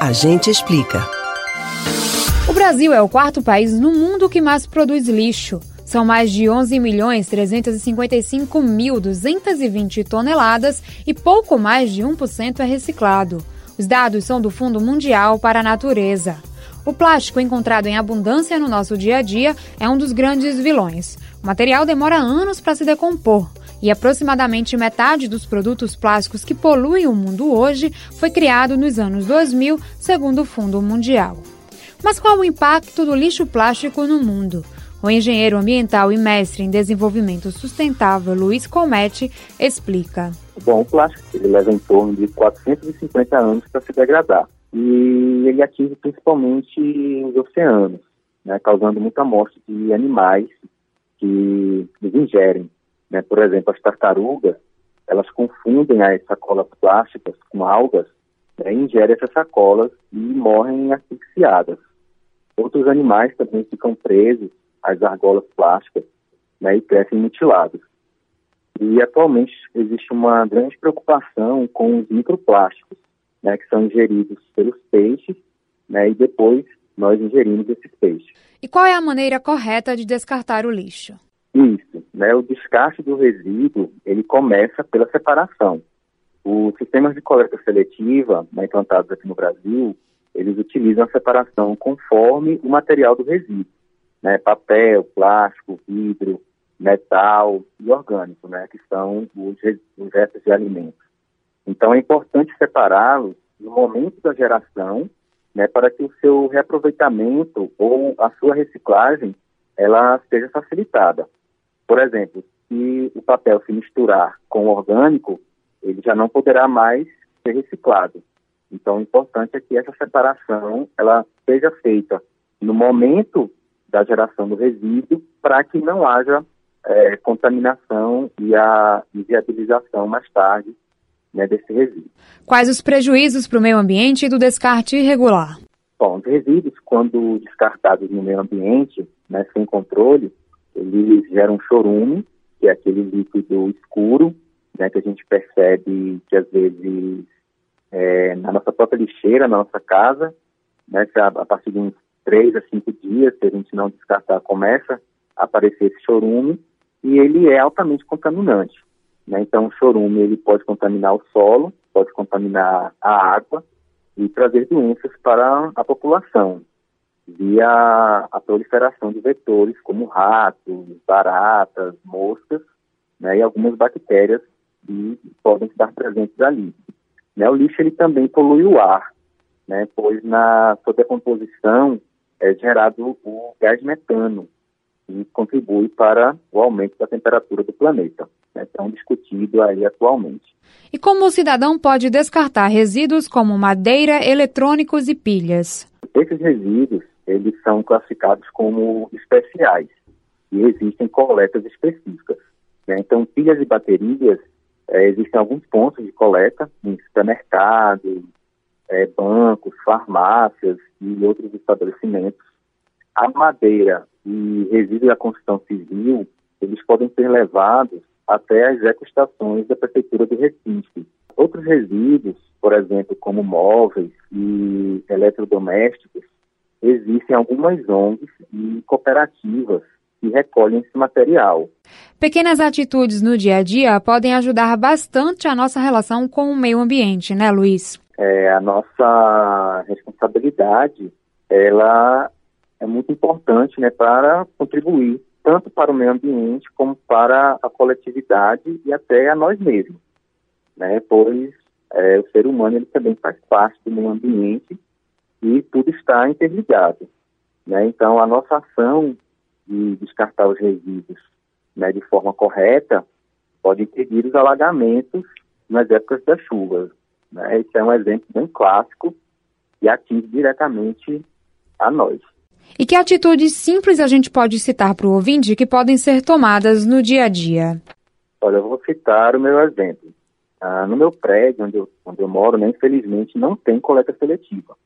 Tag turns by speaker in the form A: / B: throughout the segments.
A: A gente explica.
B: O Brasil é o quarto país no mundo que mais produz lixo. São mais de 11 milhões 355 mil 220 toneladas e pouco mais de 1% é reciclado. Os dados são do Fundo Mundial para a Natureza. O plástico encontrado em abundância no nosso dia a dia é um dos grandes vilões. O material demora anos para se decompor e aproximadamente metade dos produtos plásticos que poluem o mundo hoje foi criado nos anos 2000, segundo o Fundo Mundial. Mas qual o impacto do lixo plástico no mundo? O engenheiro ambiental e mestre em desenvolvimento sustentável Luiz Comete explica.
C: Bom, o plástico ele leva em torno de 450 anos para se degradar e ele atinge principalmente os oceanos, né, causando muita morte de animais que ingerem. Né? Por exemplo, as tartarugas, elas confundem as sacolas plásticas com algas, né, ingerem essas sacolas e morrem asfixiadas. Outros animais também ficam presos as argolas plásticas né, e crescem mutilados. E atualmente existe uma grande preocupação com os microplásticos, né, que são ingeridos pelos peixes, né, e depois nós ingerimos esses peixes.
B: E qual é a maneira correta de descartar o lixo?
C: Isso, né, o descarte do resíduo, ele começa pela separação. Os sistemas de coleta seletiva, né, implantados aqui no Brasil, eles utilizam a separação conforme o material do resíduo né, papel, plástico, vidro, metal e orgânico, né, que são os, os restos de alimentos. Então é importante separá-los no momento da geração, né, para que o seu reaproveitamento ou a sua reciclagem ela seja facilitada. Por exemplo, se o papel se misturar com o orgânico, ele já não poderá mais ser reciclado. Então, o importante é que essa separação ela seja feita no momento da geração do resíduo para que não haja é, contaminação e a inviabilização mais tarde né, desse resíduo.
B: Quais os prejuízos para o meio ambiente do descarte irregular?
C: Bom, os resíduos, quando descartados no meio ambiente, né, sem controle, eles geram chorume, que é aquele líquido escuro, né, que a gente percebe que às vezes é, na nossa própria lixeira, na nossa casa, né, a partir de uns três a cinco dias, se a gente não descartar, começa a aparecer esse chorume e ele é altamente contaminante. Né? Então, o chorume ele pode contaminar o solo, pode contaminar a água e trazer doenças para a população via a proliferação de vetores como ratos, baratas, moscas né? e algumas bactérias que podem estar presentes ali. Né? O lixo ele também polui o ar, né? pois na sua decomposição é gerado o gás metano, que contribui para o aumento da temperatura do planeta. É tão discutido aí atualmente.
B: E como o cidadão pode descartar resíduos como madeira, eletrônicos e pilhas?
C: Esses resíduos, eles são classificados como especiais e existem coletas específicas. Né? Então, pilhas e baterias, é, existem alguns pontos de coleta em supermercados, é, bancos, farmácias e outros estabelecimentos. A madeira e resíduos da construção civil, eles podem ser levados até as ecoestações da Prefeitura do Recife. Outros resíduos, por exemplo, como móveis e eletrodomésticos, existem algumas ONGs e cooperativas que recolhem esse material.
B: Pequenas atitudes no dia a dia podem ajudar bastante a nossa relação com o meio ambiente, né, Luiz?
C: é, a nossa responsabilidade ela é muito importante né, para contribuir tanto para o meio ambiente como para a coletividade e até a nós mesmos, né, pois é, o ser humano ele também faz parte do meio ambiente e tudo está interligado. Né? Então, a nossa ação de descartar os resíduos né, de forma correta pode impedir os alagamentos nas épocas das chuvas. Né? Esse é um exemplo bem clássico e atinge diretamente a nós.
B: E que atitudes simples a gente pode citar para o ouvinte que podem ser tomadas no dia a dia?
C: Olha, eu vou citar o meu exemplo. Ah, no meu prédio, onde eu, onde eu moro, né, infelizmente não tem coleta seletiva.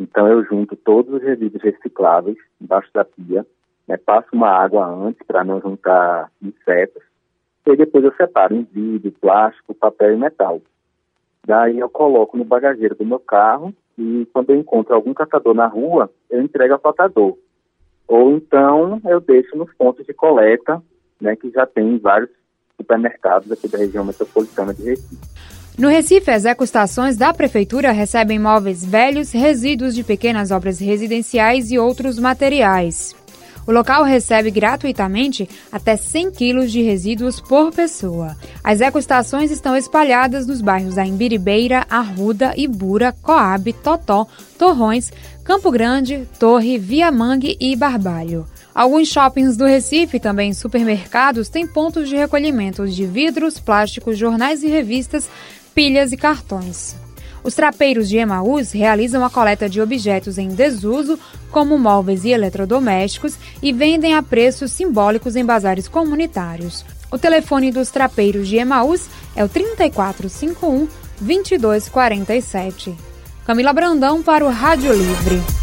C: Então eu junto todos os resíduos recicláveis embaixo da pia, né, passo uma água antes para não juntar insetos, e depois eu separo em vidro, plástico, papel e metal. Daí eu coloco no bagageiro do meu carro e quando eu encontro algum catador na rua, eu entrego ao catador. Ou então eu deixo nos pontos de coleta, né, que já tem vários supermercados aqui da região metropolitana de Recife.
B: No Recife, as ecoestações da Prefeitura recebem móveis velhos, resíduos de pequenas obras residenciais e outros materiais. O local recebe gratuitamente até 100 quilos de resíduos por pessoa. As ecoestações estão espalhadas nos bairros da Imbiribeira, Arruda, Ibura, Coab, Totó, Torrões, Campo Grande, Torre, Viamangue e Barbalho. Alguns shoppings do Recife, também supermercados, têm pontos de recolhimento de vidros, plásticos, jornais e revistas, pilhas e cartões. Os trapeiros de Emaús realizam a coleta de objetos em desuso, como móveis e eletrodomésticos, e vendem a preços simbólicos em bazares comunitários. O telefone dos trapeiros de Emaús é o 3451 2247. Camila Brandão para o Rádio Livre.